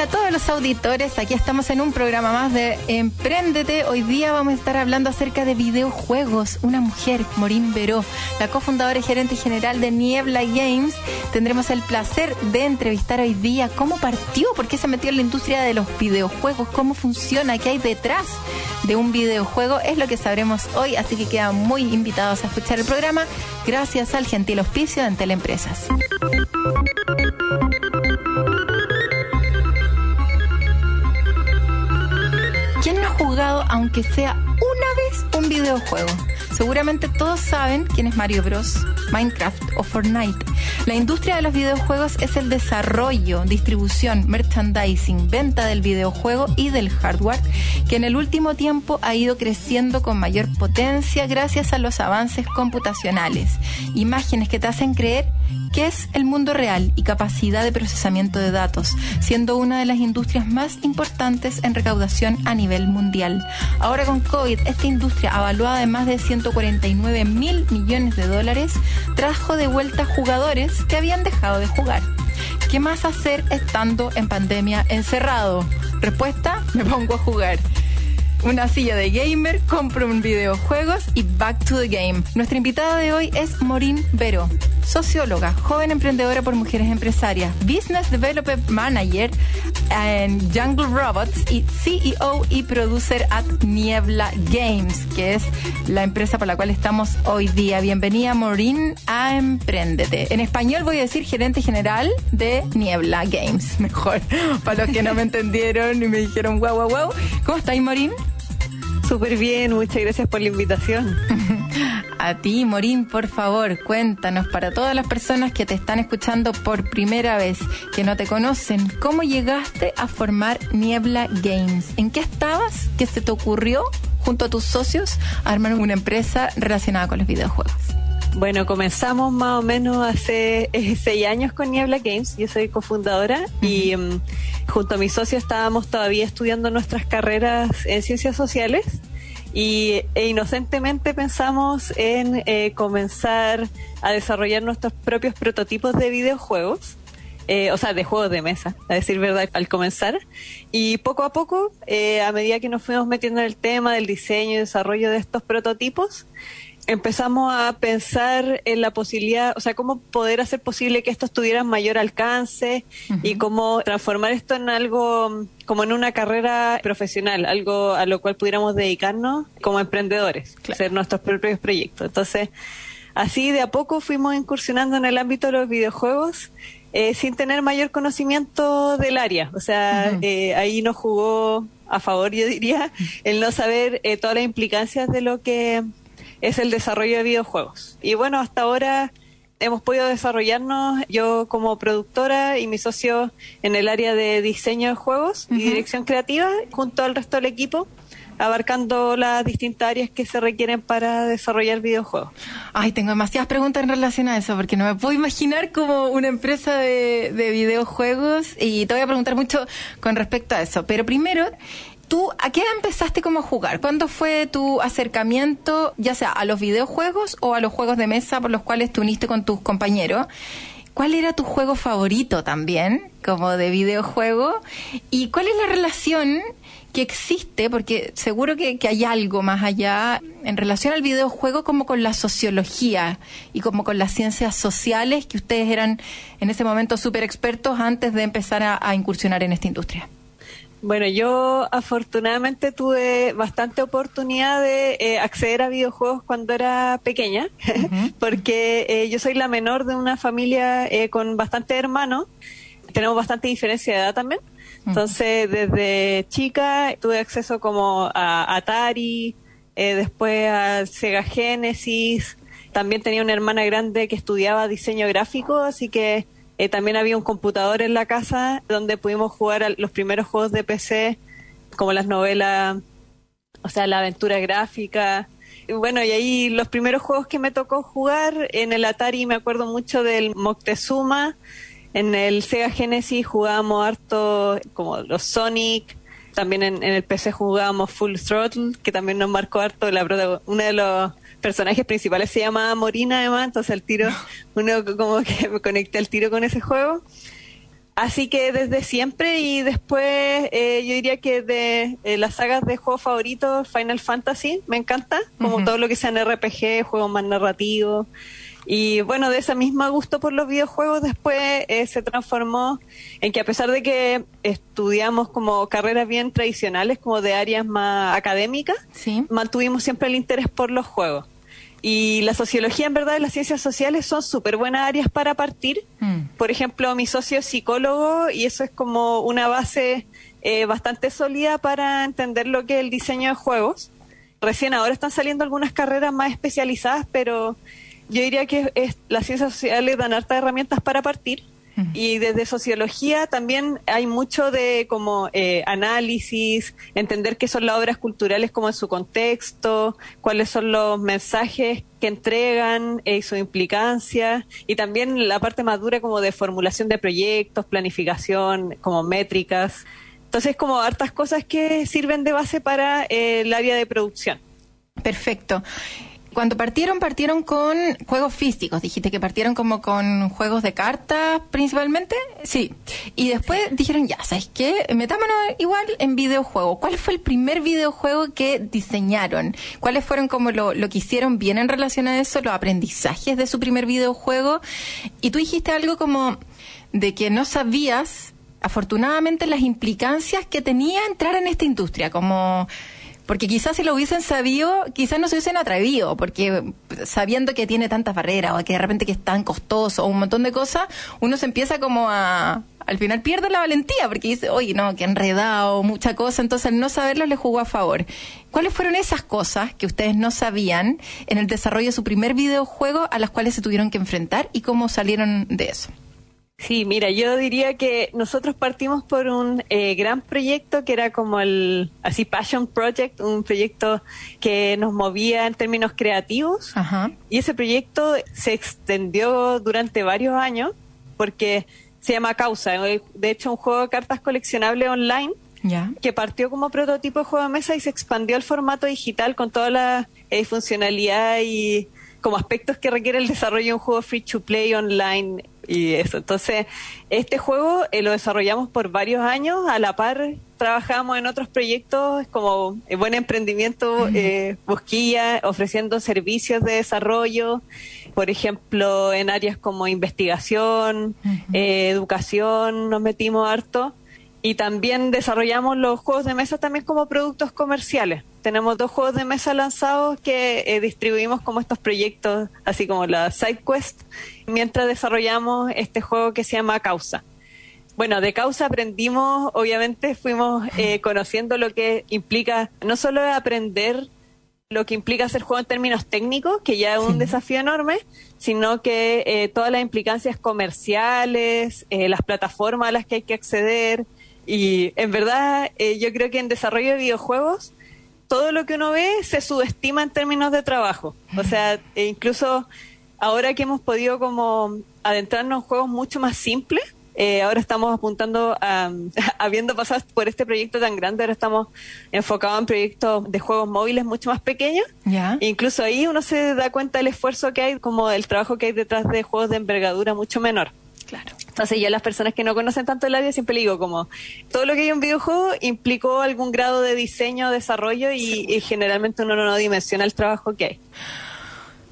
Hola a todos los auditores, aquí estamos en un programa más de Empréndete. Hoy día vamos a estar hablando acerca de videojuegos. Una mujer, Morín Veró, la cofundadora y gerente general de Niebla Games. Tendremos el placer de entrevistar hoy día cómo partió, por qué se metió en la industria de los videojuegos, cómo funciona, qué hay detrás de un videojuego. Es lo que sabremos hoy, así que quedan muy invitados a escuchar el programa gracias al gentil hospicio de Entel aunque sea una vez, un videojuego? Seguramente todos saben quién es Mario Bros, Minecraft o Fortnite. La industria de los videojuegos es el desarrollo, distribución, merchandising, venta del videojuego y del hardware, que en el último tiempo ha ido creciendo con mayor potencia gracias a los avances computacionales, imágenes que te hacen creer que es el mundo real y capacidad de procesamiento de datos, siendo una de las industrias más importantes en recaudación a nivel mundial. Ahora con COVID, esta industria, avaluada en más de 149 mil millones de dólares, trajo de vuelta jugadores que habían dejado de jugar. ¿Qué más hacer estando en pandemia encerrado? Respuesta, me pongo a jugar una silla de gamer, compro un videojuegos y back to the game. Nuestra invitada de hoy es Morín Vero, socióloga, joven emprendedora por mujeres empresarias, business development manager en Jungle Robots y CEO y producer at Niebla Games, que es la empresa por la cual estamos hoy día. Bienvenida Morín a Emprendete. En español voy a decir gerente general de Niebla Games, mejor, para los que no me entendieron y me dijeron wow, wow, wow. ¿Cómo estáis Morín? Súper bien, muchas gracias por la invitación. A ti, Morín, por favor, cuéntanos para todas las personas que te están escuchando por primera vez, que no te conocen, ¿cómo llegaste a formar Niebla Games? ¿En qué estabas? ¿Qué se te ocurrió junto a tus socios armar una empresa relacionada con los videojuegos? Bueno, comenzamos más o menos hace eh, seis años con Niebla Games. Yo soy cofundadora y um, junto a mi socio estábamos todavía estudiando nuestras carreras en ciencias sociales y e inocentemente pensamos en eh, comenzar a desarrollar nuestros propios prototipos de videojuegos. Eh, o sea, de juegos de mesa, a decir verdad, al comenzar. Y poco a poco, eh, a medida que nos fuimos metiendo en el tema del diseño y desarrollo de estos prototipos, empezamos a pensar en la posibilidad, o sea, cómo poder hacer posible que estos tuvieran mayor alcance y cómo transformar esto en algo como en una carrera profesional, algo a lo cual pudiéramos dedicarnos como emprendedores, hacer nuestros propios proyectos. Entonces, así de a poco fuimos incursionando en el ámbito de los videojuegos. Eh, sin tener mayor conocimiento del área. O sea, eh, ahí nos jugó a favor, yo diría, el no saber eh, todas las implicancias de lo que es el desarrollo de videojuegos. Y bueno, hasta ahora hemos podido desarrollarnos yo como productora y mi socio en el área de diseño de juegos y dirección creativa junto al resto del equipo abarcando las distintas áreas que se requieren para desarrollar videojuegos. Ay, tengo demasiadas preguntas en relación a eso, porque no me puedo imaginar como una empresa de, de videojuegos y te voy a preguntar mucho con respecto a eso. Pero primero, ¿Tú a qué empezaste como a jugar? ¿Cuándo fue tu acercamiento, ya sea a los videojuegos o a los juegos de mesa por los cuales te uniste con tus compañeros? ¿Cuál era tu juego favorito también, como de videojuego? ¿Y cuál es la relación que existe? Porque seguro que, hay algo más allá en relación al videojuego como con la sociología y como con las ciencias sociales, que ustedes eran en ese momento súper expertos antes de empezar a incursionar en esta industria. Bueno, yo afortunadamente tuve bastante oportunidad de eh, acceder a videojuegos cuando era pequeña, porque eh, yo soy la menor de una familia eh, con bastantes hermanos, tenemos bastante diferencia de edad también, entonces desde chica tuve acceso como a Atari, después a Sega Genesis, también tenía una hermana grande que estudiaba diseño gráfico, así que Eh, también había un computador en la casa donde pudimos jugar los primeros juegos de PC, como las novelas, o sea, la aventura gráfica. Y bueno, y ahí los primeros juegos que me tocó jugar en el Atari, me acuerdo mucho del Moctezuma. En el Sega Genesis jugábamos harto como los Sonic, también en, el PC jugábamos Full Throttle, que también nos marcó harto. La, uno de los personajes principales se llama Morina, además, entonces el tiro, uno como que me conecté al tiro con ese juego. Así que desde siempre y después eh, yo diría que de eh, las sagas de juegos favoritos, Final Fantasy, me encanta, como todo lo que sean RPG, juegos más narrativos. Y bueno, de ese mismo gusto por los videojuegos después eh, se transformó en que a pesar de que estudiamos como carreras bien tradicionales, como de áreas más académicas, mantuvimos siempre el interés por los juegos. Y la sociología, en verdad, y las ciencias sociales son súper buenas áreas para partir. Mm. Por ejemplo, mi socio es psicólogo y eso es como una base eh, bastante sólida para entender lo que es el diseño de juegos. Recién ahora están saliendo algunas carreras más especializadas, pero yo diría que es, las ciencias sociales dan hartas herramientas para partir. Y desde sociología también hay mucho de como eh, análisis, entender qué son las obras culturales como en su contexto, cuáles son los mensajes que entregan y su implicancia, y también la parte más dura como de formulación de proyectos, planificación, como métricas. Entonces, como hartas cosas que sirven de base para eh, el área de producción. Perfecto. Cuando partieron, partieron con juegos físicos. Dijiste que partieron como con juegos de cartas principalmente. Sí. Y después dijeron, ya, ¿sabes qué? Metámonos igual en videojuegos. ¿Cuál fue el primer videojuego que diseñaron? ¿Cuáles fueron como lo, lo que hicieron bien en relación a eso, los aprendizajes de su primer videojuego? Y tú dijiste algo como de que no sabías, afortunadamente, las implicancias que tenía entrar en esta industria, como porque quizás si lo hubiesen sabido, quizás no se hubiesen atrevido, porque sabiendo que tiene tantas barreras o que de repente que es tan costoso o un montón de cosas, uno se empieza como a, al final pierde la valentía porque dice, oye, no, que enredado, mucha cosa, entonces no saberlo le jugó a favor. ¿Cuáles fueron esas cosas que ustedes no sabían en el desarrollo de su primer videojuego a las cuales se tuvieron que enfrentar y cómo salieron de eso? Sí, mira, yo diría que nosotros partimos por un eh, gran proyecto que era como el, así, Passion Project, un proyecto que nos movía en términos creativos. Y ese proyecto se extendió durante varios años porque se llama Causa. De hecho, un juego de cartas coleccionable online que partió como prototipo de juego de mesa y se expandió al formato digital con toda la eh, funcionalidad y como aspectos que requiere el desarrollo de un juego free to play online y eso. Entonces, este juego eh, lo desarrollamos por varios años, a la par trabajamos en otros proyectos como eh, Buen Emprendimiento, eh, Bosquilla, ofreciendo servicios de desarrollo, por ejemplo, en áreas como investigación, educación, nos metimos harto. Y también desarrollamos los juegos de mesa también como productos comerciales. Tenemos dos juegos de mesa lanzados que eh, distribuimos como estos proyectos, así como la SideQuest, mientras desarrollamos este juego que se llama Causa. Bueno, de Causa aprendimos, obviamente fuimos eh, conociendo lo que implica no solo aprender lo que implica hacer juego en términos técnicos, que ya es un desafío enorme, sino que eh, todas las implicancias comerciales, las plataformas a las que hay que acceder, y en verdad, eh, yo creo que en desarrollo de videojuegos, todo lo que uno ve se subestima en términos de trabajo. O sea, e incluso ahora que hemos podido como adentrarnos en juegos mucho más simples, eh, ahora estamos apuntando a, habiendo pasado por este proyecto tan grande, ahora estamos enfocados en proyectos de juegos móviles mucho más pequeños. incluso ahí uno se da cuenta del esfuerzo que hay, como el trabajo que hay detrás de juegos de envergadura mucho menor. Claro. Entonces yo a las personas que no conocen tanto el área siempre le digo como todo lo que hay en videojuego implicó algún grado de diseño, desarrollo y, generalmente uno no dimensiona el trabajo que hay.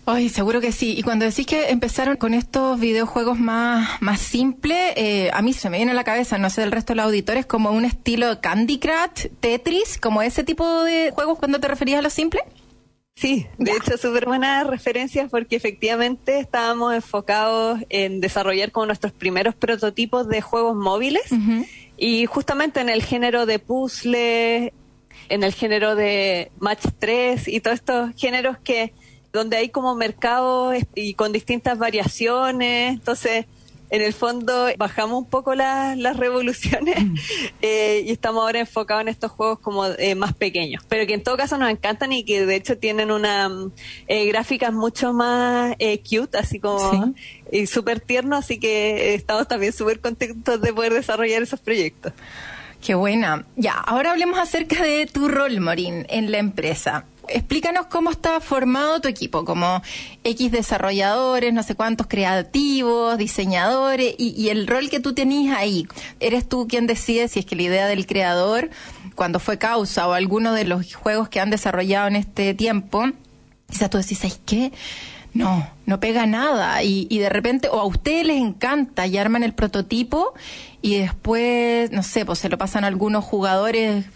Ay, seguro que sí. Y cuando decís que empezaron con estos videojuegos más, más simples, eh, a mí se me viene a la cabeza, no sé del resto de los auditores, como un estilo Candy Crush, Tetris, como ese tipo de juegos cuando te referías a lo simple. Sí, de hecho, súper buenas referencias porque efectivamente estábamos enfocados en desarrollar como nuestros primeros prototipos de juegos móviles y justamente en el género de puzzle, en el género de match 3 y todos estos géneros que donde hay como mercados y con distintas variaciones, entonces en el fondo bajamos un poco las revoluciones mm. eh, y estamos ahora enfocados en estos juegos como eh, más pequeños, pero que en todo caso nos encantan y que de hecho tienen una eh, gráficas mucho más cute, así como y súper tierno, así que estamos también súper contentos de poder desarrollar esos proyectos. Qué buena. Ya, ahora hablemos acerca de tu rol, Morín, en la empresa explícanos cómo está formado tu equipo, como X desarrolladores, no sé cuántos creativos, diseñadores y, el rol que tú tenés ahí. ¿Eres tú quien decide si es que la idea del creador, cuando fue causa o alguno de los juegos que han desarrollado en este tiempo, quizás tú decís, ¿sabes qué? No, no pega nada y, y de repente, o a ustedes les encanta y arman el prototipo y después, no sé, pues se lo pasan a algunos jugadores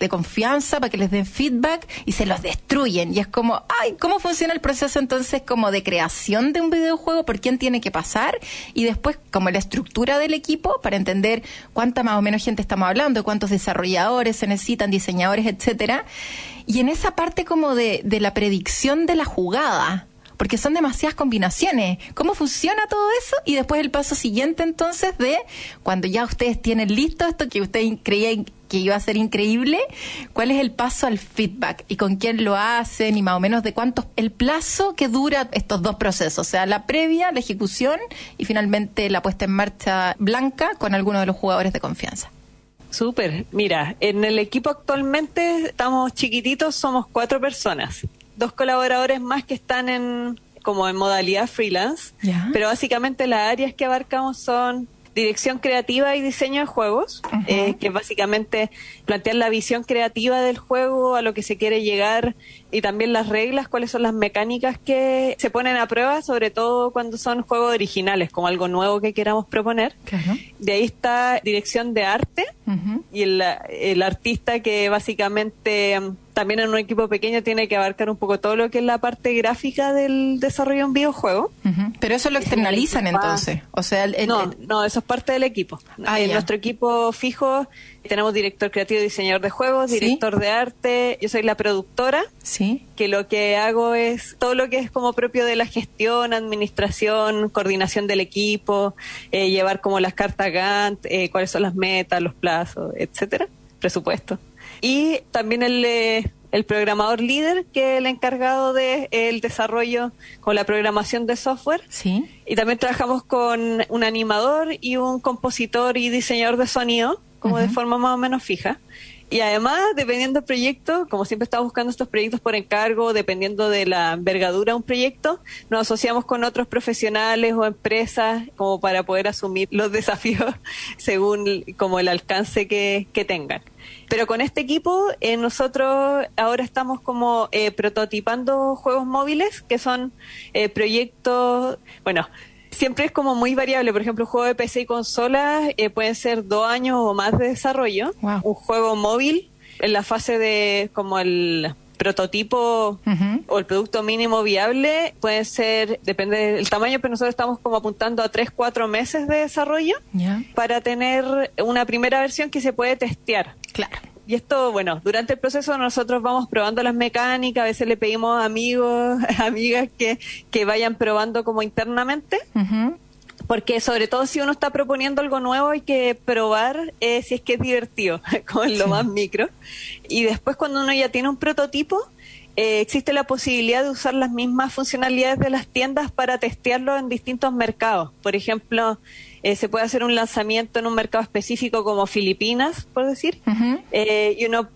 de confianza para que les den feedback y se los destruyen. Y es como, ay, ¿cómo funciona el proceso entonces como de creación de un videojuego? ¿Por quién tiene que pasar? Y después como la estructura del equipo para entender cuánta más o menos gente estamos hablando, cuántos desarrolladores se necesitan, diseñadores, etcétera. Y en esa parte como de, de la predicción de la jugada porque son demasiadas combinaciones. ¿Cómo funciona todo eso? Y después el paso siguiente entonces de cuando ya ustedes tienen listo esto que ustedes creían que iba a ser increíble, ¿cuál es el paso al feedback y con quién lo hacen y más o menos de cuánto el plazo que dura estos dos procesos, o sea, la previa, la ejecución y finalmente la puesta en marcha blanca con alguno de los jugadores de confianza? Súper. Mira, en el equipo actualmente estamos chiquititos, somos cuatro personas dos colaboradores más que están en como en modalidad freelance, pero básicamente las áreas que abarcamos son dirección creativa y diseño de juegos, eh, que básicamente plantear la visión creativa del juego, a lo que se quiere llegar y también las reglas, cuáles son las mecánicas que se ponen a prueba, sobre todo cuando son juegos originales, como algo nuevo que queramos proponer. De ahí está dirección de arte y el, el artista que básicamente también en un equipo pequeño tiene que abarcar un poco todo lo que es la parte gráfica del desarrollo de un videojuego. Pero eso lo externalizan entonces. O sea, no, no, eso es parte del equipo. Ah, en nuestro equipo fijo tenemos director creativo, diseñador de juegos, director de arte. Yo soy la productora. Sí. Que lo que hago es todo lo que es como propio de la gestión, administración, coordinación del equipo, eh, llevar como las cartas Gantt, eh, cuáles son las metas, los plazos, etcétera, presupuesto y también el, eh, el programador líder, que es el encargado del el desarrollo con la programación de software. Sí. Y también trabajamos con un animador y un compositor y diseñador de sonido, como de forma más o menos fija. Y además, dependiendo del proyecto, como siempre estamos buscando estos proyectos por encargo, dependiendo de la envergadura de un proyecto, nos asociamos con otros profesionales o empresas como para poder asumir los desafíos según como el alcance que, que tengan. Pero con este equipo eh, nosotros ahora estamos como eh, prototipando juegos móviles, que son eh, proyectos, bueno, siempre es como muy variable. Por ejemplo, un juego de PC y consola pueden ser dos años o más de desarrollo. Un juego móvil en la fase de como el prototipo o el producto mínimo viable puede ser, depende del tamaño, pero nosotros estamos como apuntando a 3, 4 meses de desarrollo para tener una primera versión que se puede testear. Claro. Y esto, bueno, durante el proceso nosotros vamos probando las mecánicas, a veces le pedimos a amigos, amigas que, que vayan probando como internamente porque sobre todo si uno está proponiendo algo nuevo hay que probar eh, si es que es divertido, con lo más micro. Y después cuando uno ya tiene un prototipo, eh, existe la posibilidad de usar las mismas funcionalidades de las tiendas para testearlo en distintos mercados. Por ejemplo, eh, se puede hacer un lanzamiento en un mercado específico como Filipinas, por decir, y uno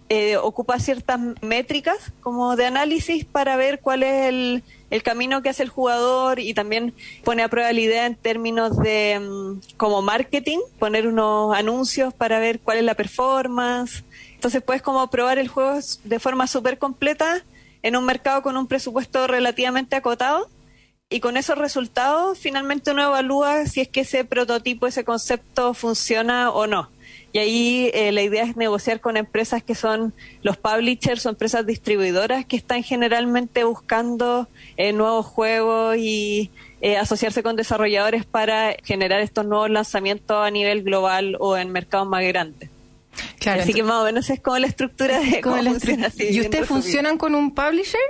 ocupa ciertas métricas como de análisis para ver cuál es el el camino que hace el jugador y también pone a prueba la idea en términos de mm, como marketing, poner unos anuncios para ver cuál es la performance. Entonces puedes como probar el juego de forma súper completa en un mercado con un presupuesto relativamente acotado y con esos resultados finalmente uno evalúa si es que ese prototipo, ese concepto funciona o no. Y ahí eh, la idea es negociar con empresas que son los publishers o empresas distribuidoras que están generalmente buscando eh, nuevos juegos y eh, asociarse con desarrolladores para generar estos nuevos lanzamientos a nivel global o en mercados más grandes. Claro, así que más o menos es como la estructura de cómo funciona. ¿Y ustedes funcionan con un publisher?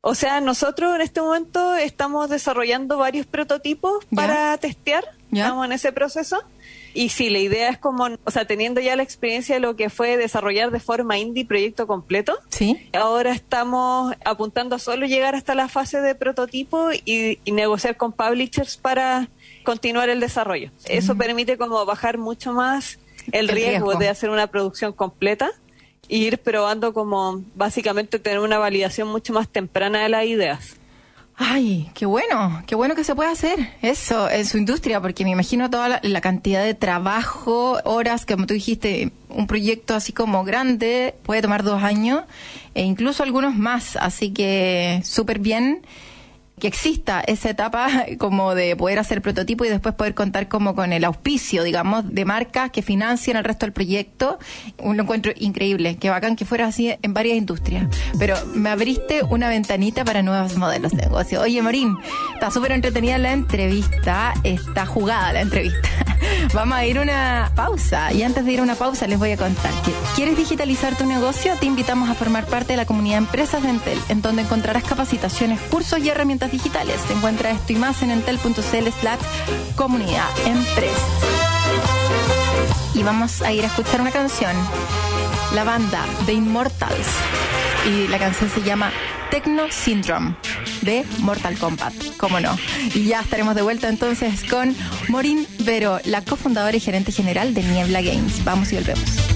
O sea, nosotros en este momento estamos desarrollando varios prototipos para testear. Estamos en ese proceso. Y sí, la idea es como, o sea, teniendo ya la experiencia de lo que fue desarrollar de forma indie proyecto completo, sí. ahora estamos apuntando a solo llegar hasta la fase de prototipo y, negociar con publishers para continuar el desarrollo. Eso permite como bajar mucho más el, riesgo, de hacer una producción completa ir probando como básicamente tener una validación mucho más temprana de las ideas. Ay, qué bueno, qué bueno que se puede hacer eso en su industria, porque me imagino toda la, cantidad de trabajo, horas, como tú dijiste, un proyecto así como grande puede tomar dos años e incluso algunos más, así que súper bien que exista esa etapa como de poder hacer prototipo y después poder contar como con el auspicio, digamos, de marcas que financian el resto del proyecto. Un encuentro increíble, que bacán que fuera así en varias industrias. Pero me abriste una ventanita para nuevos modelos de negocio. Oye, Morín, está súper entretenida la entrevista, está jugada la entrevista. Vamos a ir una pausa y antes de ir a una pausa les voy a contar que ¿quieres digitalizar tu negocio? Te invitamos a formar parte de la comunidad Empresas de Entel, en donde encontrarás capacitaciones, cursos y herramientas digitales. Se encuentra esto y más en entel.cl slash comunidad empresa. Y vamos a ir a escuchar una canción. La banda The Immortals. Y la canción se llama Techno Syndrome de Mortal Kombat, cómo no. Y ya estaremos de vuelta entonces con Morin Vero, la cofundadora y gerente general de Niebla Games. Vamos y volvemos.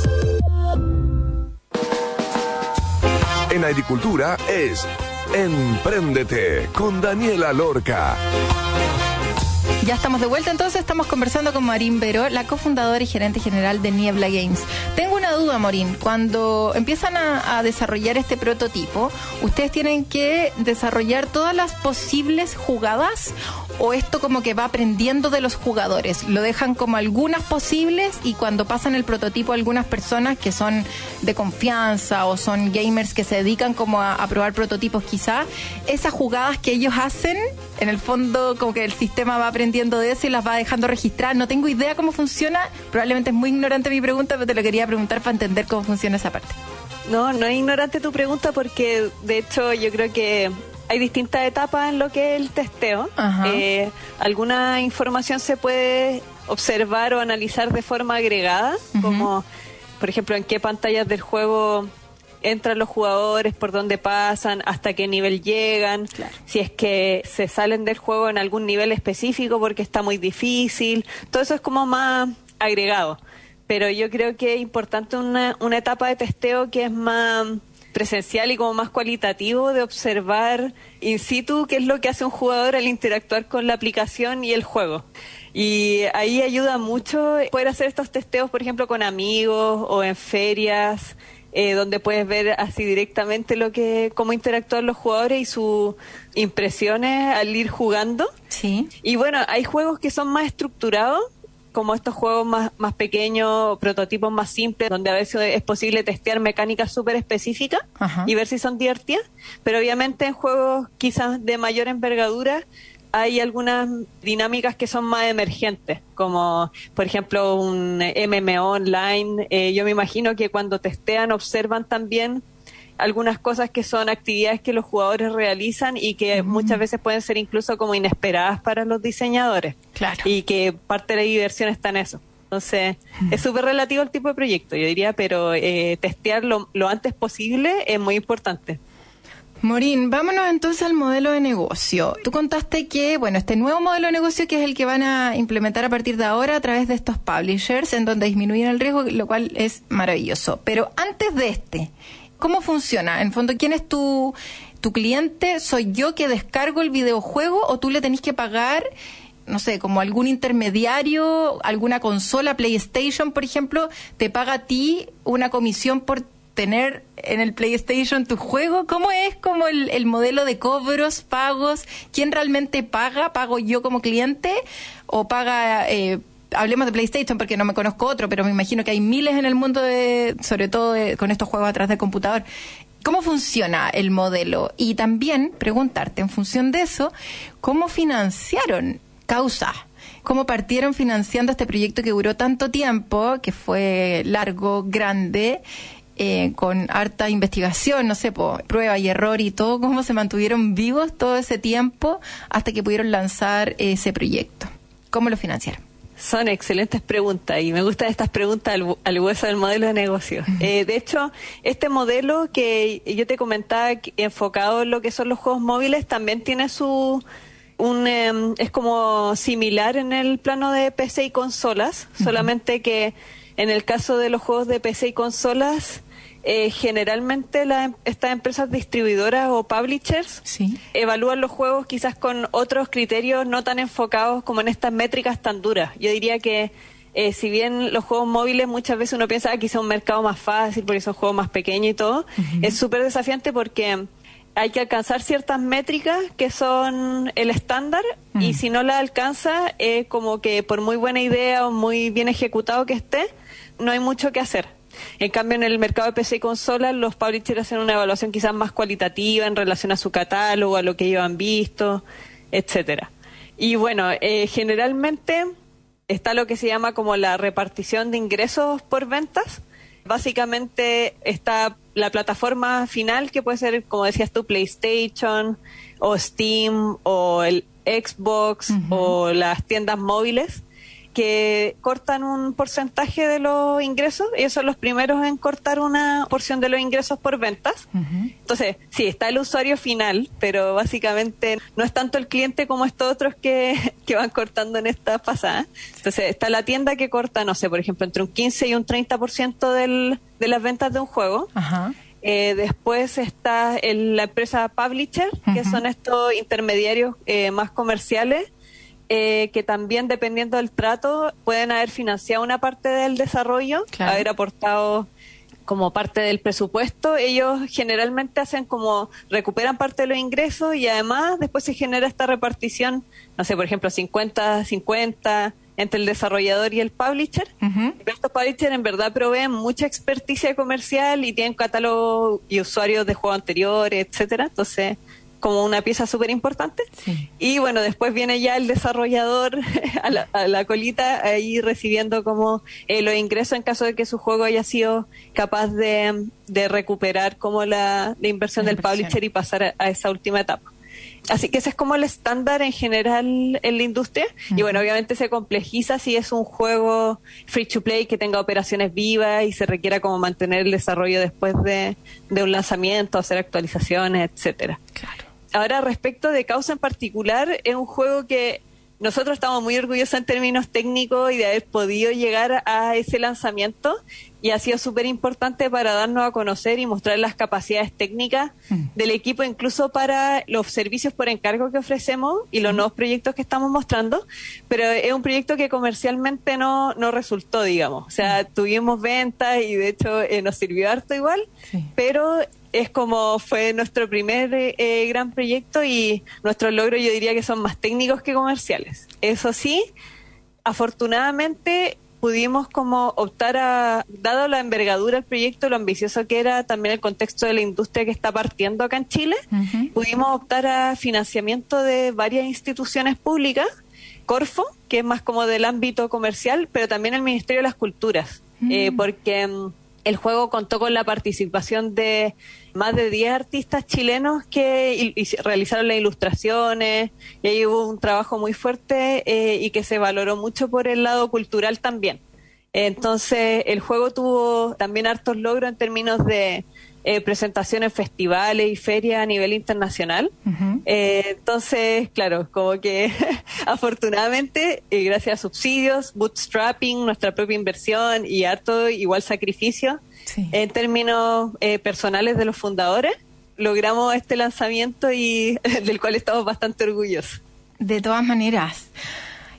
En agricultura es Empréndete con Daniela Lorca. Ya estamos de vuelta, entonces estamos conversando con Marín Vero, la cofundadora y gerente general de Niebla Games. Tengo una duda, Morín. Cuando empiezan a, a, desarrollar este prototipo, ¿ustedes tienen que desarrollar todas las posibles jugadas o esto como que va aprendiendo de los jugadores? ¿Lo dejan como algunas posibles y cuando pasan el prototipo algunas personas que son de confianza o son gamers que se dedican como a, probar prototipos quizá, esas jugadas que ellos hacen, en el fondo como que el sistema va aprendiendo de eso y las va dejando registrar. No tengo idea cómo funciona. Probablemente es muy ignorante mi pregunta, pero te lo quería preguntar para entender cómo funciona esa parte. No, no es ignorante tu pregunta porque de hecho yo creo que hay distintas etapas en lo que es el testeo. Eh, alguna información se puede observar o analizar de forma agregada, uh -huh. como por ejemplo en qué pantallas del juego entran los jugadores, por dónde pasan, hasta qué nivel llegan, claro. si es que se salen del juego en algún nivel específico porque está muy difícil, todo eso es como más agregado. Pero yo creo que es importante una, una etapa de testeo que es más presencial y como más cualitativo de observar in situ qué es lo que hace un jugador al interactuar con la aplicación y el juego. Y ahí ayuda mucho poder hacer estos testeos, por ejemplo, con amigos o en ferias, eh, donde puedes ver así directamente lo que cómo interactúan los jugadores y sus impresiones al ir jugando. Sí. Y bueno, hay juegos que son más estructurados, como estos juegos más, más pequeños, prototipos más simples, donde a veces es posible testear mecánicas súper específicas y ver si son divertidas. Pero obviamente en juegos quizás de mayor envergadura hay algunas dinámicas que son más emergentes, como por ejemplo un MMO online. Eh, yo me imagino que cuando testean observan también algunas cosas que son actividades que los jugadores realizan y que mm. muchas veces pueden ser incluso como inesperadas para los diseñadores. Claro. Y que parte de la diversión está en eso. Entonces, mm. es súper relativo al tipo de proyecto, yo diría, pero eh, testear lo, lo antes posible es muy importante. Morín, vámonos entonces al modelo de negocio. Tú contaste que, bueno, este nuevo modelo de negocio que es el que van a implementar a partir de ahora a través de estos publishers, en donde disminuyen el riesgo, lo cual es maravilloso. Pero antes de este, ¿cómo funciona? En fondo, ¿quién es tu, tu cliente? ¿Soy yo que descargo el videojuego o tú le tenés que pagar? no sé, como algún intermediario, alguna consola, PlayStation, por ejemplo, te paga a ti una comisión por tener en el PlayStation tu juego? ¿Cómo es como el, el, modelo de cobros, pagos? ¿Quién realmente paga? ¿Pago yo como cliente? ¿O paga... Eh, hablemos de PlayStation porque no me conozco otro, pero me imagino que hay miles en el mundo, de, sobre todo de, con estos juegos atrás del computador. ¿Cómo funciona el modelo? Y también preguntarte, en función de eso, ¿cómo financiaron Causa? cómo partieron financiando este proyecto que duró tanto tiempo, que fue largo, grande, eh, con harta investigación, no sé, prueba y error y todo, cómo se mantuvieron vivos todo ese tiempo hasta que pudieron lanzar ese proyecto. ¿Cómo lo financiaron? Son excelentes preguntas y me gustan estas preguntas al, al hueso del modelo de negocio. Uh -huh. eh, de hecho, este modelo que yo te comentaba enfocado en lo que son los juegos móviles también tiene su un eh, es como similar en el plano de PC y consolas, uh -huh. solamente que en el caso de los juegos de PC y consolas, eh, generalmente la, estas empresas distribuidoras o publishers sí. evalúan los juegos quizás con otros criterios no tan enfocados como en estas métricas tan duras. Yo diría que eh, si bien los juegos móviles muchas veces uno piensa que quizá un mercado más fácil porque son juegos más pequeños y todo, uh -huh. es súper desafiante porque hay que alcanzar ciertas métricas que son el estándar mm. y si no la alcanza, eh, como que por muy buena idea o muy bien ejecutado que esté, no hay mucho que hacer. En cambio, en el mercado de PC y consolas, los publishers hacen una evaluación quizás más cualitativa en relación a su catálogo, a lo que ellos han visto, etcétera. Y bueno, eh, generalmente está lo que se llama como la repartición de ingresos por ventas. básicamente está la plataforma final que puede ser, como decías tú, PlayStation o Steam o el Xbox o las tiendas móviles que cortan un porcentaje de los ingresos. Ellos son los primeros en cortar una porción de los ingresos por ventas. Entonces, sí, está el usuario final, pero básicamente no es tanto el cliente como estos otros que, que van cortando en esta pasada. Entonces, está la tienda que corta, no sé, por ejemplo, entre un 15 y un 30% del, de las ventas de un juego. Eh, después está la empresa Publisher, que son estos intermediarios eh, más comerciales eh, que también dependiendo del trato pueden haber financiado una parte del desarrollo, haber aportado como parte del presupuesto, ellos generalmente hacen como recuperan parte de los ingresos y además después se genera esta repartición, no sé, por ejemplo, 50-50 entre el desarrollador y el publisher. Estos publishers en verdad proveen mucha experticia comercial y tienen catálogo y usuarios de juegos anteriores, etcétera. Entonces, como una pieza súper importante. Y bueno, después viene ya el desarrollador a la, colita ahí recibiendo como eh, los ingresos en caso de que su juego haya sido capaz de, recuperar como la, inversión del publisher y pasar a, esa última etapa. Así que ese es como el estándar en general en la industria. Y bueno, obviamente se complejiza si es un juego free to play que tenga operaciones vivas y se requiera como mantener el desarrollo después de, de un lanzamiento, hacer actualizaciones, etcétera. Claro. Ahora, respecto de Causa en particular, es un juego que nosotros estamos muy orgullosos en términos técnicos y de haber podido llegar a ese lanzamiento y ha sido súper importante para darnos a conocer y mostrar las capacidades técnicas mm. del equipo, incluso para los servicios por encargo que ofrecemos y los nuevos proyectos que estamos mostrando, pero es un proyecto que comercialmente no, no resultó, digamos. O sea, mm. tuvimos ventas y de hecho eh, nos sirvió harto igual, pero es como fue nuestro primer eh, gran proyecto y nuestros logros yo diría que son más técnicos que comerciales. Eso sí, afortunadamente pudimos como optar a, dado la envergadura del proyecto, lo ambicioso que era también el contexto de la industria que está partiendo acá en Chile, pudimos optar a financiamiento de varias instituciones públicas, Corfo, que es más como del ámbito comercial, pero también el Ministerio de las Culturas, eh, porque mm, el juego contó con la participación de más de 10 artistas chilenos que realizaron las ilustraciones y ahí hubo un trabajo muy fuerte eh, y que se valoró mucho por el lado cultural también. Entonces, el juego tuvo también hartos logros en términos de eh, presentaciones, festivales y ferias a nivel internacional. Eh, entonces, claro, como que afortunadamente, eh, gracias a subsidios, bootstrapping, nuestra propia inversión y harto igual sacrificio, en términos personales de los fundadores, logramos este lanzamiento y del cual estamos bastante orgullosos. De todas maneras.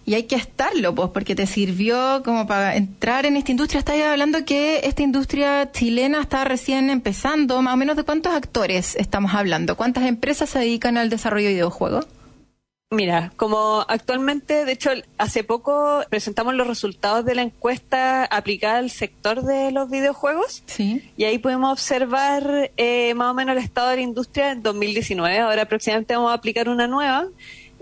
Y hay que estarlo, pues, porque te sirvió como para entrar en esta industria. Estáis hablando que esta industria chilena está recién empezando. Más o menos de cuántos actores estamos hablando. ¿Cuántas empresas se dedican al desarrollo de videojuegos? Mira, como actualmente, de hecho, hace poco presentamos los resultados de la encuesta aplicada al sector de los videojuegos. Sí. Y ahí podemos observar eh, más o menos el estado de la industria en 2019. Ahora próximamente vamos a aplicar una nueva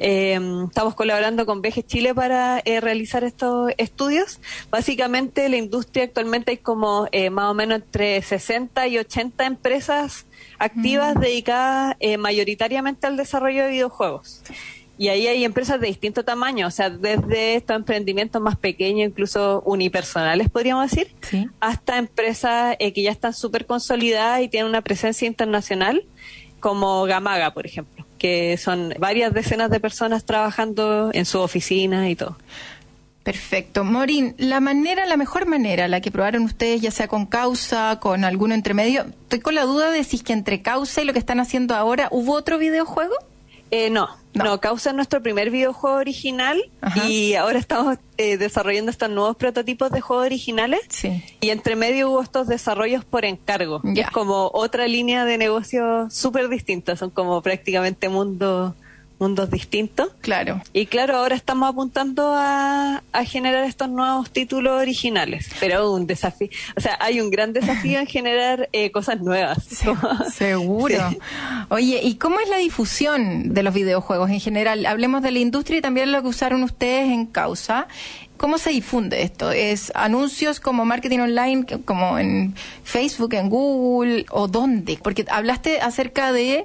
eh, estamos colaborando con Veje Chile para eh, realizar estos estudios. Básicamente, la industria actualmente hay como eh, más o menos entre 60 y 80 empresas activas mm. dedicadas eh, mayoritariamente al desarrollo de videojuegos. Y ahí hay empresas de distinto tamaño, o sea, desde estos emprendimientos más pequeños, incluso unipersonales, podríamos decir, hasta empresas que ya están súper consolidadas y tienen una presencia internacional, como Gamaga, por ejemplo que son varias decenas de personas trabajando en su oficina y todo. Perfecto. Morín, la manera, la mejor manera, la que probaron ustedes, ya sea con causa, con alguno entre medio, estoy con la duda de si es que entre causa y lo que están haciendo ahora, ¿hubo otro videojuego? Eh, no, no, Causa es nuestro primer videojuego original y ahora estamos eh, desarrollando estos nuevos prototipos de juegos originales. Y entre medio hubo estos desarrollos por encargo. es como otra línea de negocio súper distinta, son como prácticamente mundos mundos distintos. Claro. Y claro, ahora estamos apuntando a, a generar estos nuevos títulos originales, pero un desafío, o sea, hay un gran desafío en generar eh, cosas nuevas. seguro. Sí. Oye, ¿y cómo es la difusión de los videojuegos en general? Hablemos de la industria y también lo que usaron ustedes en causa. ¿Cómo se difunde esto? ¿Es anuncios como marketing online, como en Facebook, en Google o dónde? Porque hablaste acerca de,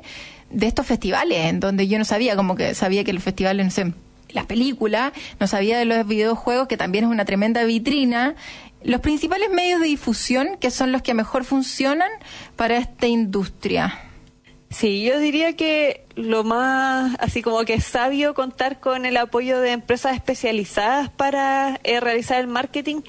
de estos festivales, en donde yo no sabía, como que sabía que los festivales, no sé, las películas, no sabía de los videojuegos, que también es una tremenda vitrina. Los principales medios de difusión, que son los que mejor funcionan para esta industria. Sí, yo diría que lo más, así como que sabio contar con el apoyo de empresas especializadas para eh, realizar el marketing,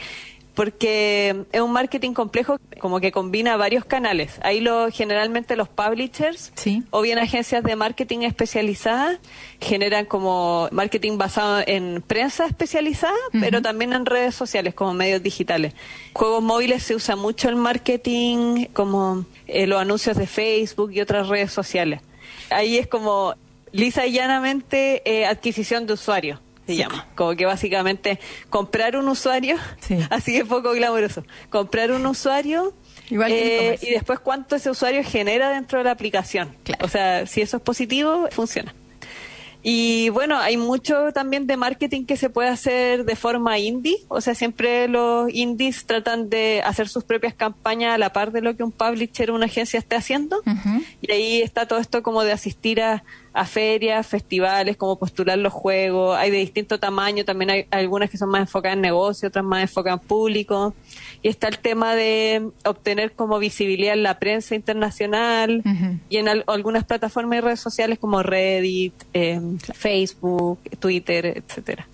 porque es un marketing complejo, como que combina varios canales. Ahí lo, generalmente los publishers Sí. o bien agencias de marketing especializadas generan como marketing basado en prensa especializada, pero también en redes sociales como medios digitales. Juegos móviles se usa mucho el marketing como eh, los anuncios de Facebook y otras redes sociales. Ahí es como lisa y llanamente eh, adquisición de usuarios. Se Sí. llama. Como que básicamente comprar un usuario, Sí. así de poco glamoroso. Comprar un usuario Igual eh, y después cuánto ese usuario genera dentro de la aplicación. Claro. O sea, si eso es positivo, funciona. Y bueno, hay mucho también de marketing que se puede hacer de forma indie. O sea, siempre los indies tratan de hacer sus propias campañas a la par de lo que un publisher o una agencia esté haciendo. Y ahí está todo esto como de asistir a, a ferias, festivales, como postular los juegos. Hay de distinto tamaño, también hay algunas que son más enfocadas en negocio, otras más enfocadas en público. Y está el tema de obtener como visibilidad en la prensa internacional y en al- algunas plataformas y redes sociales como Reddit, eh, Facebook, Twitter, etcétera.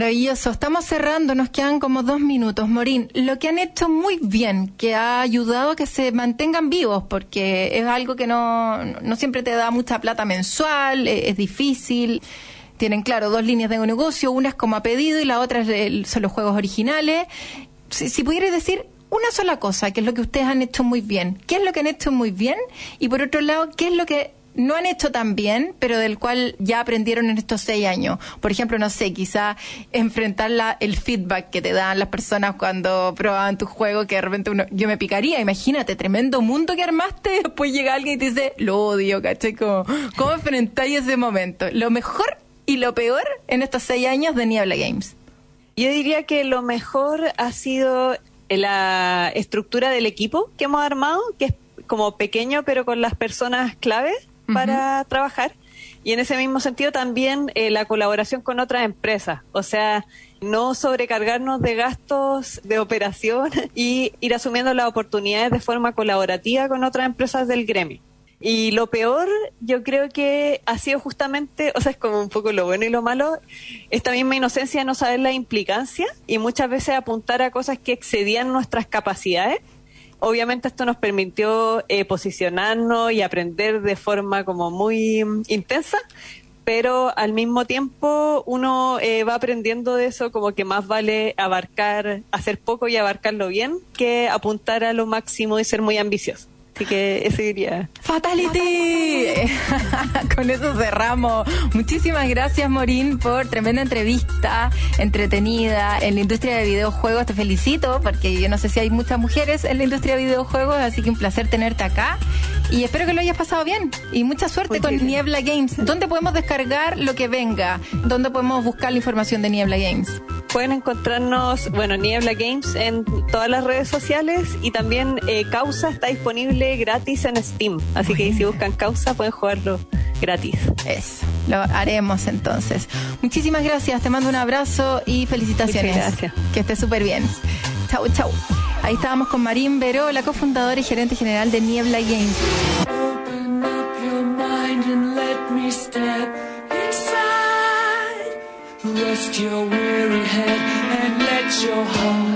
Maravilloso. Estamos cerrando, nos quedan como dos minutos. Morín, lo que han hecho muy bien, que ha ayudado a que se mantengan vivos, porque es algo que no, no siempre te da mucha plata mensual, eh, es difícil. Tienen, claro, dos líneas de negocio, una es como a pedido y la otra es el- son los juegos originales. Si, si decir una sola cosa, que es lo que ustedes han hecho muy bien, ¿qué es lo que han hecho muy bien? Y por otro lado, ¿qué es lo que no han hecho tan bien, pero del cual ya aprendieron en estos seis años. Por ejemplo, no sé, quizá enfrentar la, el feedback que te dan las personas cuando probaban tu juego, que de repente uno, yo me picaría, imagínate, tremendo mundo que armaste, después llega alguien y te dice, lo odio, ¿cachai? Como, ¿Cómo enfrentáis ese momento? Lo mejor y lo peor en estos seis años de Niebla Games. Yo diría que lo mejor ha sido la estructura del equipo que hemos armado, que es como pequeño pero con las personas claves para trabajar. Y en ese mismo sentido también eh, la colaboración con otras empresas, o sea, no sobrecargarnos de gastos de operación y ir asumiendo las oportunidades de forma colaborativa con otras empresas del gremio. Y lo peor, yo creo que ha sido justamente, o sea, es como un poco lo bueno y lo malo, esta misma inocencia de no saber la implicancia y muchas veces apuntar a cosas que excedían nuestras capacidades. Obviamente esto nos permitió eh, posicionarnos y aprender de forma como muy mm, intensa, pero al mismo tiempo uno eh, va aprendiendo de eso como que más vale abarcar, hacer poco y abarcarlo bien que apuntar a lo máximo y ser muy ambicioso. Así que eso diría. ¡Fatality! Con eso cerramos. Muchísimas gracias, Morín, por tremenda entrevista, entretenida en la industria de videojuegos. Te felicito, porque yo no sé si hay muchas mujeres en la industria de videojuegos, así que un placer tenerte acá. Y espero que lo hayas pasado bien. Y mucha suerte con. Niebla Games. ¿Dónde podemos descargar lo que venga? ¿Dónde podemos buscar la información de Niebla Games? Pueden encontrarnos, bueno, Niebla Games en todas las redes sociales y también eh, Causa está disponible gratis en Steam. Así que si buscan Causa pueden jugarlo gratis. Eso, lo haremos entonces. Muchísimas gracias, te mando un abrazo y felicitaciones. Muchas gracias. Que estés súper bien. Chau, chau. Ahí estábamos con Marín Veró, la cofundadora y gerente general de Niebla Games. Open up your mind and let me step inside. Rest your weary head and let your heart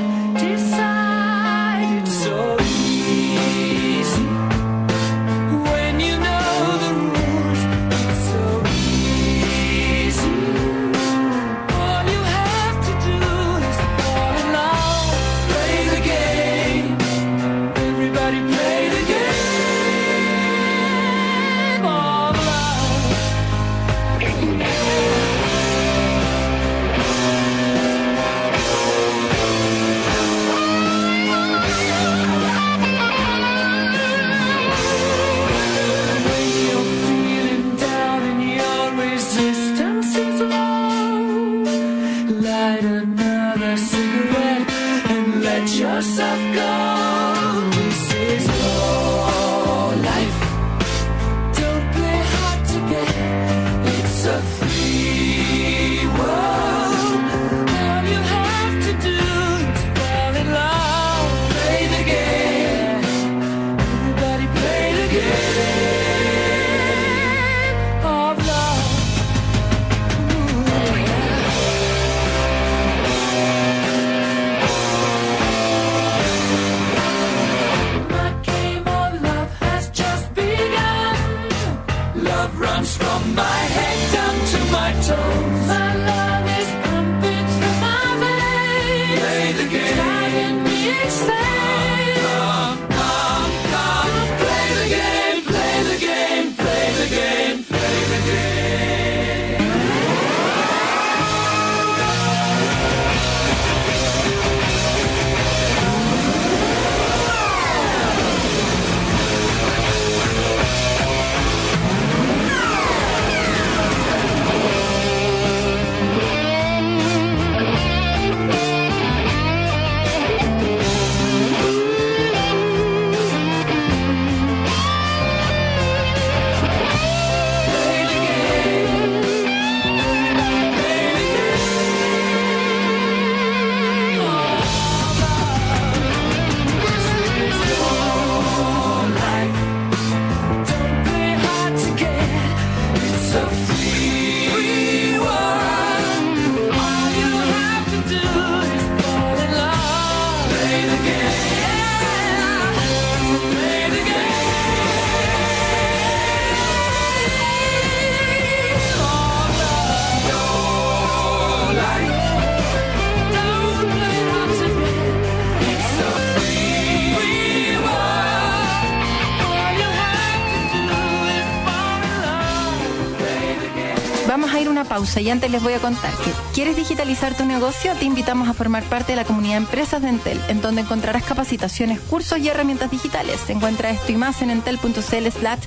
y antes les voy a contar que ¿quieres digitalizar tu negocio? Te invitamos a formar parte de la comunidad empresas de Entel, en donde encontrarás capacitaciones, cursos y herramientas digitales. Encuentra esto y más en entel.cl slash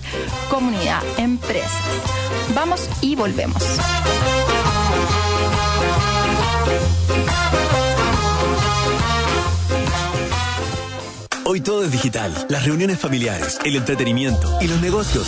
comunidad empresas. Vamos y volvemos. Hoy todo es digital. Las reuniones familiares, el entretenimiento y los negocios.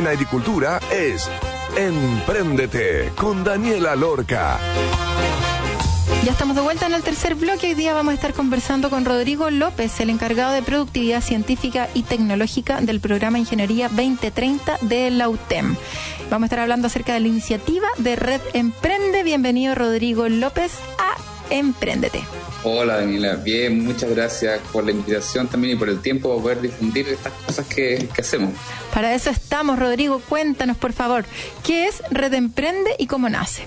En agricultura es Empréndete con Daniela Lorca. Ya estamos de vuelta en el tercer bloque. Hoy día vamos a estar conversando con Rodrigo López, el encargado de productividad científica y tecnológica del programa Ingeniería 2030 de la UTEM. Vamos a estar hablando acerca de la iniciativa de Red Emprende. Bienvenido, Rodrigo López, a Empréndete. Hola Daniela, bien, muchas gracias por la invitación también y por el tiempo de poder difundir estas cosas que, que hacemos. Para eso estamos, Rodrigo. Cuéntanos, por favor, ¿qué es Red Emprende y cómo nace?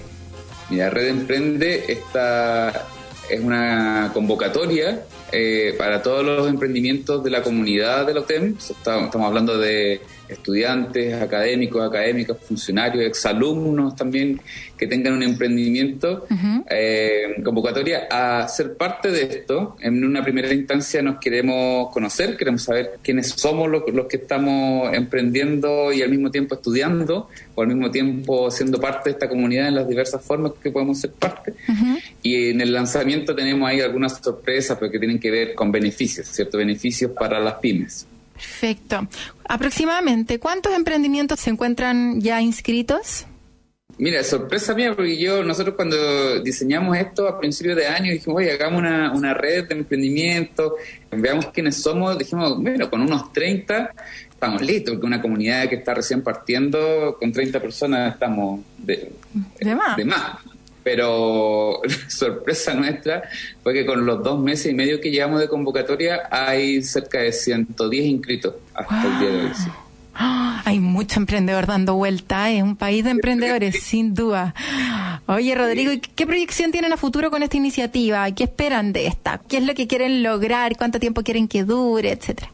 Mira, Red Emprende esta es una convocatoria eh, para todos los emprendimientos de la comunidad de la OTEM. Estamos, estamos hablando de estudiantes, académicos, académicas, funcionarios, exalumnos también que tengan un emprendimiento. eh, convocatoria a ser parte de esto. En una primera instancia nos queremos conocer, queremos saber quiénes somos los, los que estamos emprendiendo y al mismo tiempo estudiando, o al mismo tiempo siendo parte de esta comunidad en las diversas formas que podemos ser parte. Y en el lanzamiento tenemos ahí algunas sorpresas, pero que tienen que ver con beneficios, ¿cierto? Beneficios para las pymes. Perfecto. Aproximadamente, ¿cuántos emprendimientos se encuentran ya inscritos? Mira, sorpresa mía, porque yo, nosotros cuando diseñamos esto a principios de año, dijimos, oye, hagamos una, una red de emprendimiento, veamos quiénes somos, dijimos, bueno, con unos 30 estamos listos, porque una comunidad que está recién partiendo, con 30 personas estamos de, De más. de más. Pero sorpresa nuestra fue que con los dos meses y medio que llevamos de convocatoria hay cerca de 110 inscritos hasta el día de hoy. sí. Hay mucho emprendedor dando vuelta, es un país de emprendedores, sin duda. Oye, Rodrigo, ¿y ¿qué proyección tienen a futuro con esta iniciativa? ¿Qué esperan de esta? ¿Qué es lo que quieren lograr? ¿Cuánto tiempo quieren que dure? Etcétera.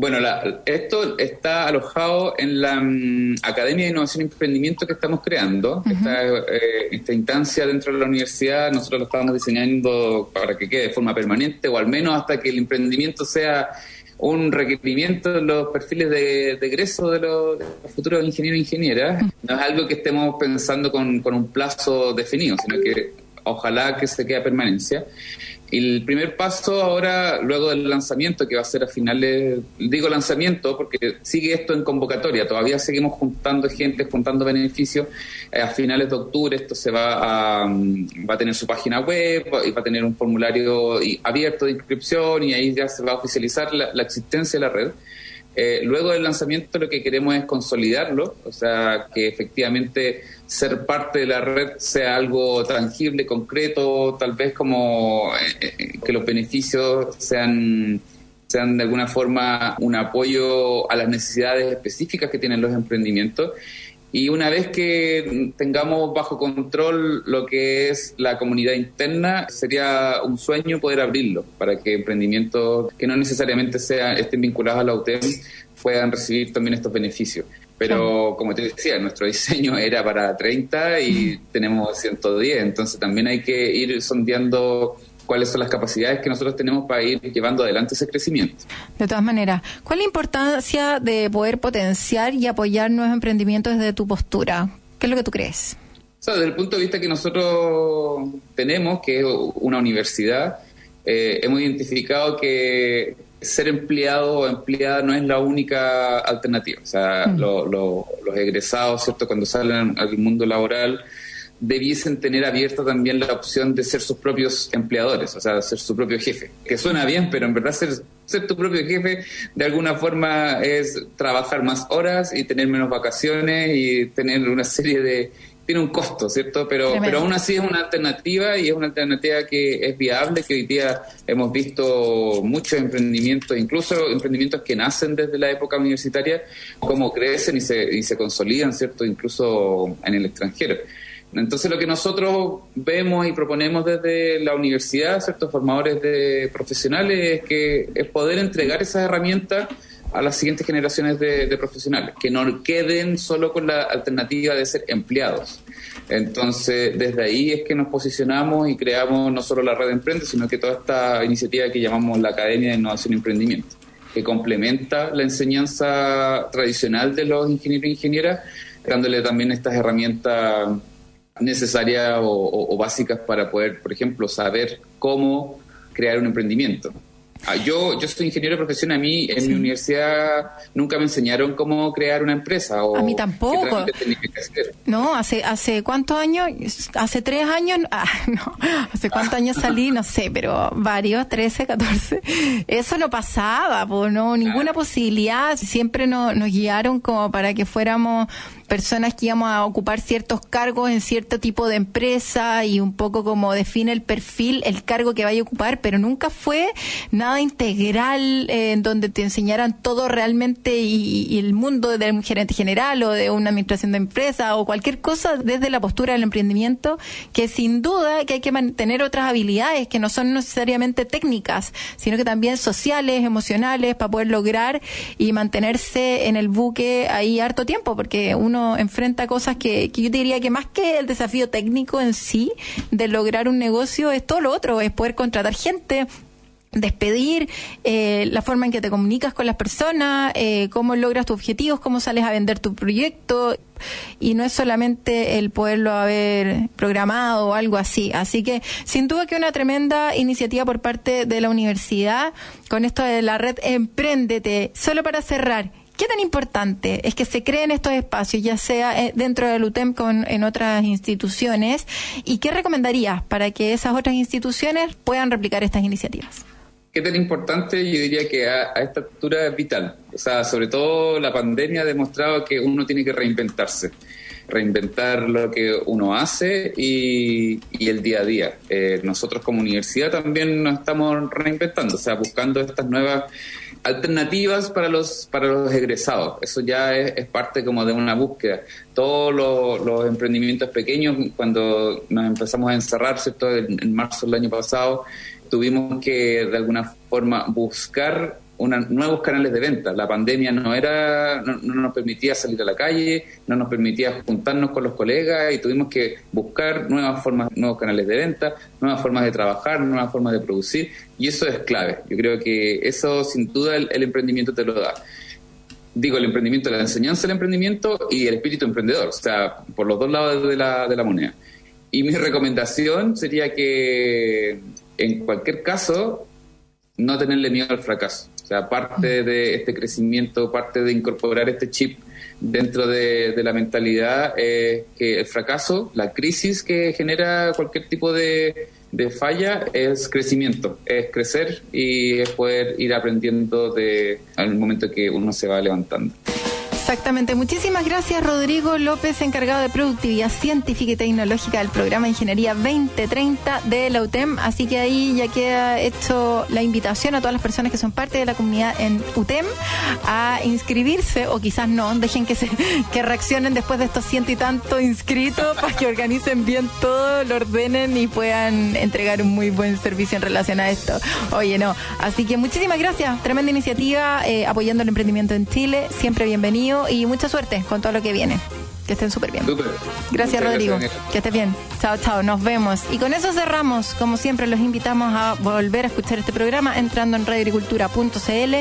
Bueno, la- esto está alojado en la mm, Academia de Innovación y Emprendimiento que estamos creando. esta, eh, esta instancia dentro de la universidad, nosotros lo estamos diseñando para que quede de forma permanente o al menos hasta que el emprendimiento sea un requerimiento de los perfiles de, de egreso de los, de los futuros ingenieros e ingenieras. No es algo que estemos pensando con, con un plazo definido, sino que ojalá que se quede a permanencia. El primer paso ahora, luego del lanzamiento, que va a ser a finales, digo lanzamiento porque sigue esto en convocatoria, todavía seguimos juntando gente, juntando beneficios. Eh, a finales de octubre esto se va a, mm, va a tener su página web y va a tener un formulario abierto de inscripción y ahí ya se va a oficializar la existencia de la red. Eh, luego del lanzamiento lo que queremos es consolidarlo, o sea, que efectivamente ser parte de la red sea algo tangible, concreto, tal vez como eh, eh, que los beneficios sean sean de alguna forma un apoyo a las necesidades específicas que tienen los emprendimientos. Y una vez que tengamos bajo control lo que es la comunidad interna, sería un sueño poder abrirlo para que emprendimientos que no necesariamente sean, estén vinculados a la UTEM puedan recibir también estos beneficios. Pero como te decía, nuestro diseño era para 30 y tenemos 110, entonces también hay que ir sondeando cuáles son las capacidades que nosotros tenemos para ir llevando adelante ese crecimiento. De todas maneras, ¿cuál es la importancia de poder potenciar y apoyar nuevos emprendimientos desde tu postura? ¿Qué es lo que tú crees? O sea, desde el punto de vista que nosotros tenemos, que es una universidad, eh, hemos identificado que ser empleado o empleada no es la única alternativa. O sea, lo- lo- los egresados, ¿cierto? Cuando salen al mundo laboral, debiesen tener abierta también la opción de ser sus propios empleadores, o sea, ser su propio jefe. Que suena bien, pero en verdad ser, ser tu propio jefe de alguna forma es trabajar más horas y tener menos vacaciones y tener una serie de... Tiene un costo, ¿cierto? Pero, Tremendo. pero aún así es una alternativa y es una alternativa que es viable, que hoy día hemos visto muchos emprendimientos, incluso emprendimientos que nacen desde la época universitaria, cómo crecen y se, y se consolidan, ¿cierto? Incluso en el extranjero. Entonces lo que nosotros vemos y proponemos desde la universidad, ciertos formadores de profesionales, es que es poder entregar esas herramientas a las siguientes generaciones de, profesionales, que no queden solo con la alternativa de ser empleados. Entonces, desde ahí es que nos posicionamos y creamos no solo la red de Emprende, sino que toda esta iniciativa que llamamos la Academia de Innovación y Emprendimiento, que complementa la enseñanza tradicional de los ingenieros e ingenieras, dándole también estas herramientas necesarias o, o- o básicas para poder, por ejemplo, saber cómo crear un emprendimiento. Ah, Yo, yo soy ingeniero de profesión, a mí en mi universidad nunca me enseñaron cómo crear una empresa o A mí tampoco. que hacer. No, hace hace cuántos años, hace tres años, ah, no, hace cuántos años salí, no sé, pero varios, 13, 14. Eso no pasaba, pues no, ninguna posibilidad. Siempre nos, nos guiaron como para que fuéramos personas que íbamos a ocupar ciertos cargos en cierto tipo de empresa y un poco como define el perfil, el cargo que vaya a ocupar, pero nunca fue nada integral eh, en donde te enseñaran todo realmente y, el mundo de un gerente general o de una administración de empresa o cualquier cosa desde la postura del emprendimiento, que sin duda que hay que mantener otras habilidades que no son necesariamente técnicas, sino que también sociales, emocionales, para poder lograr y mantenerse en el buque ahí harto tiempo, porque uno enfrenta cosas que, yo te diría que más que el desafío técnico en sí de lograr un negocio es todo lo otro, es poder contratar gente, despedir, eh, la forma en que te comunicas con las personas, eh, cómo logras tus objetivos, cómo sales a vender tu proyecto y no es solamente el poderlo haber programado o algo así. Así que sin duda que una tremenda iniciativa por parte de la universidad con esto de la red Emprendete. Solo para cerrar, ¿Qué tan importante es que se creen estos espacios, ya sea eh, dentro del UTEM con en otras instituciones? ¿Y qué recomendarías para que esas otras instituciones puedan replicar estas iniciativas? ¿Qué tan importante? Yo diría que a, esta altura es vital. O sea, sobre todo la pandemia ha demostrado que uno tiene que reinventarse. Reinventar lo que uno hace y, y el día a día. Eh, nosotros como universidad también nos estamos reinventando, o sea, buscando estas nuevas alternativas para los para los egresados. Eso ya es, es parte como de una búsqueda. Todos los, emprendimientos pequeños, cuando nos empezamos a encerrar, ¿cierto? En marzo del año pasado, tuvimos que de alguna forma buscar una, nuevos canales de venta. La pandemia no era, no, no, nos permitía salir a la calle, no nos permitía juntarnos con los colegas y tuvimos que buscar nuevas formas, nuevos canales de venta, nuevas formas de trabajar, nuevas formas de producir y eso es clave. Yo creo que eso sin duda el, el emprendimiento te lo da. Digo, el emprendimiento, la enseñanza del emprendimiento y el espíritu emprendedor, o sea, por los dos lados de la, de la moneda. Y mi recomendación sería que en cualquier caso, no tenerle miedo al fracaso. Sea, parte de este crecimiento, parte de incorporar este chip dentro de, la mentalidad, es que el fracaso, la crisis que genera cualquier tipo de, de falla es crecimiento, es crecer y es poder ir aprendiendo de al momento que uno se va levantando. Exactamente. Muchísimas gracias, Rodrigo López, encargado de productividad científica y tecnológica del programa Ingeniería 2030 de la UTEM. Así que ahí ya queda hecho la invitación a todas las personas que son parte de la comunidad en UTEM a inscribirse, o quizás no, dejen que se que reaccionen después de estos ciento y tanto inscritos para que organicen bien todo, lo ordenen y puedan entregar un muy buen servicio en relación a esto. Oye, no. Así que muchísimas gracias. Tremenda iniciativa eh, apoyando el emprendimiento en Chile. Siempre bienvenido y mucha suerte con todo lo que viene. Que estén súper bien. Gracias, Muchas Rodrigo. gracias, que estés bien. Chao, chao. Nos vemos. Y con eso cerramos. Como siempre, los invitamos a volver a escuchar este programa entrando en radioagricultura.cl,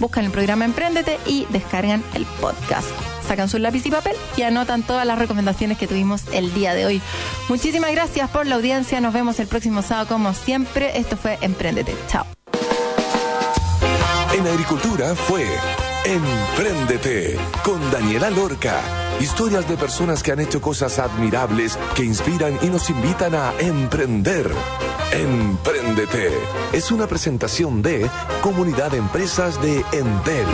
buscan el programa Emprendete y descargan el podcast. Sacan su lápiz y papel y anotan todas las recomendaciones que tuvimos el día de hoy. Muchísimas gracias por la audiencia. Nos vemos el próximo sábado como siempre. Esto fue Emprendete. Chao. En Agricultura fue Empréndete con Daniela Lorca. Historias de personas que han hecho cosas admirables que inspiran y nos invitan a emprender. Empréndete es una presentación de Comunidad de Empresas de Entel.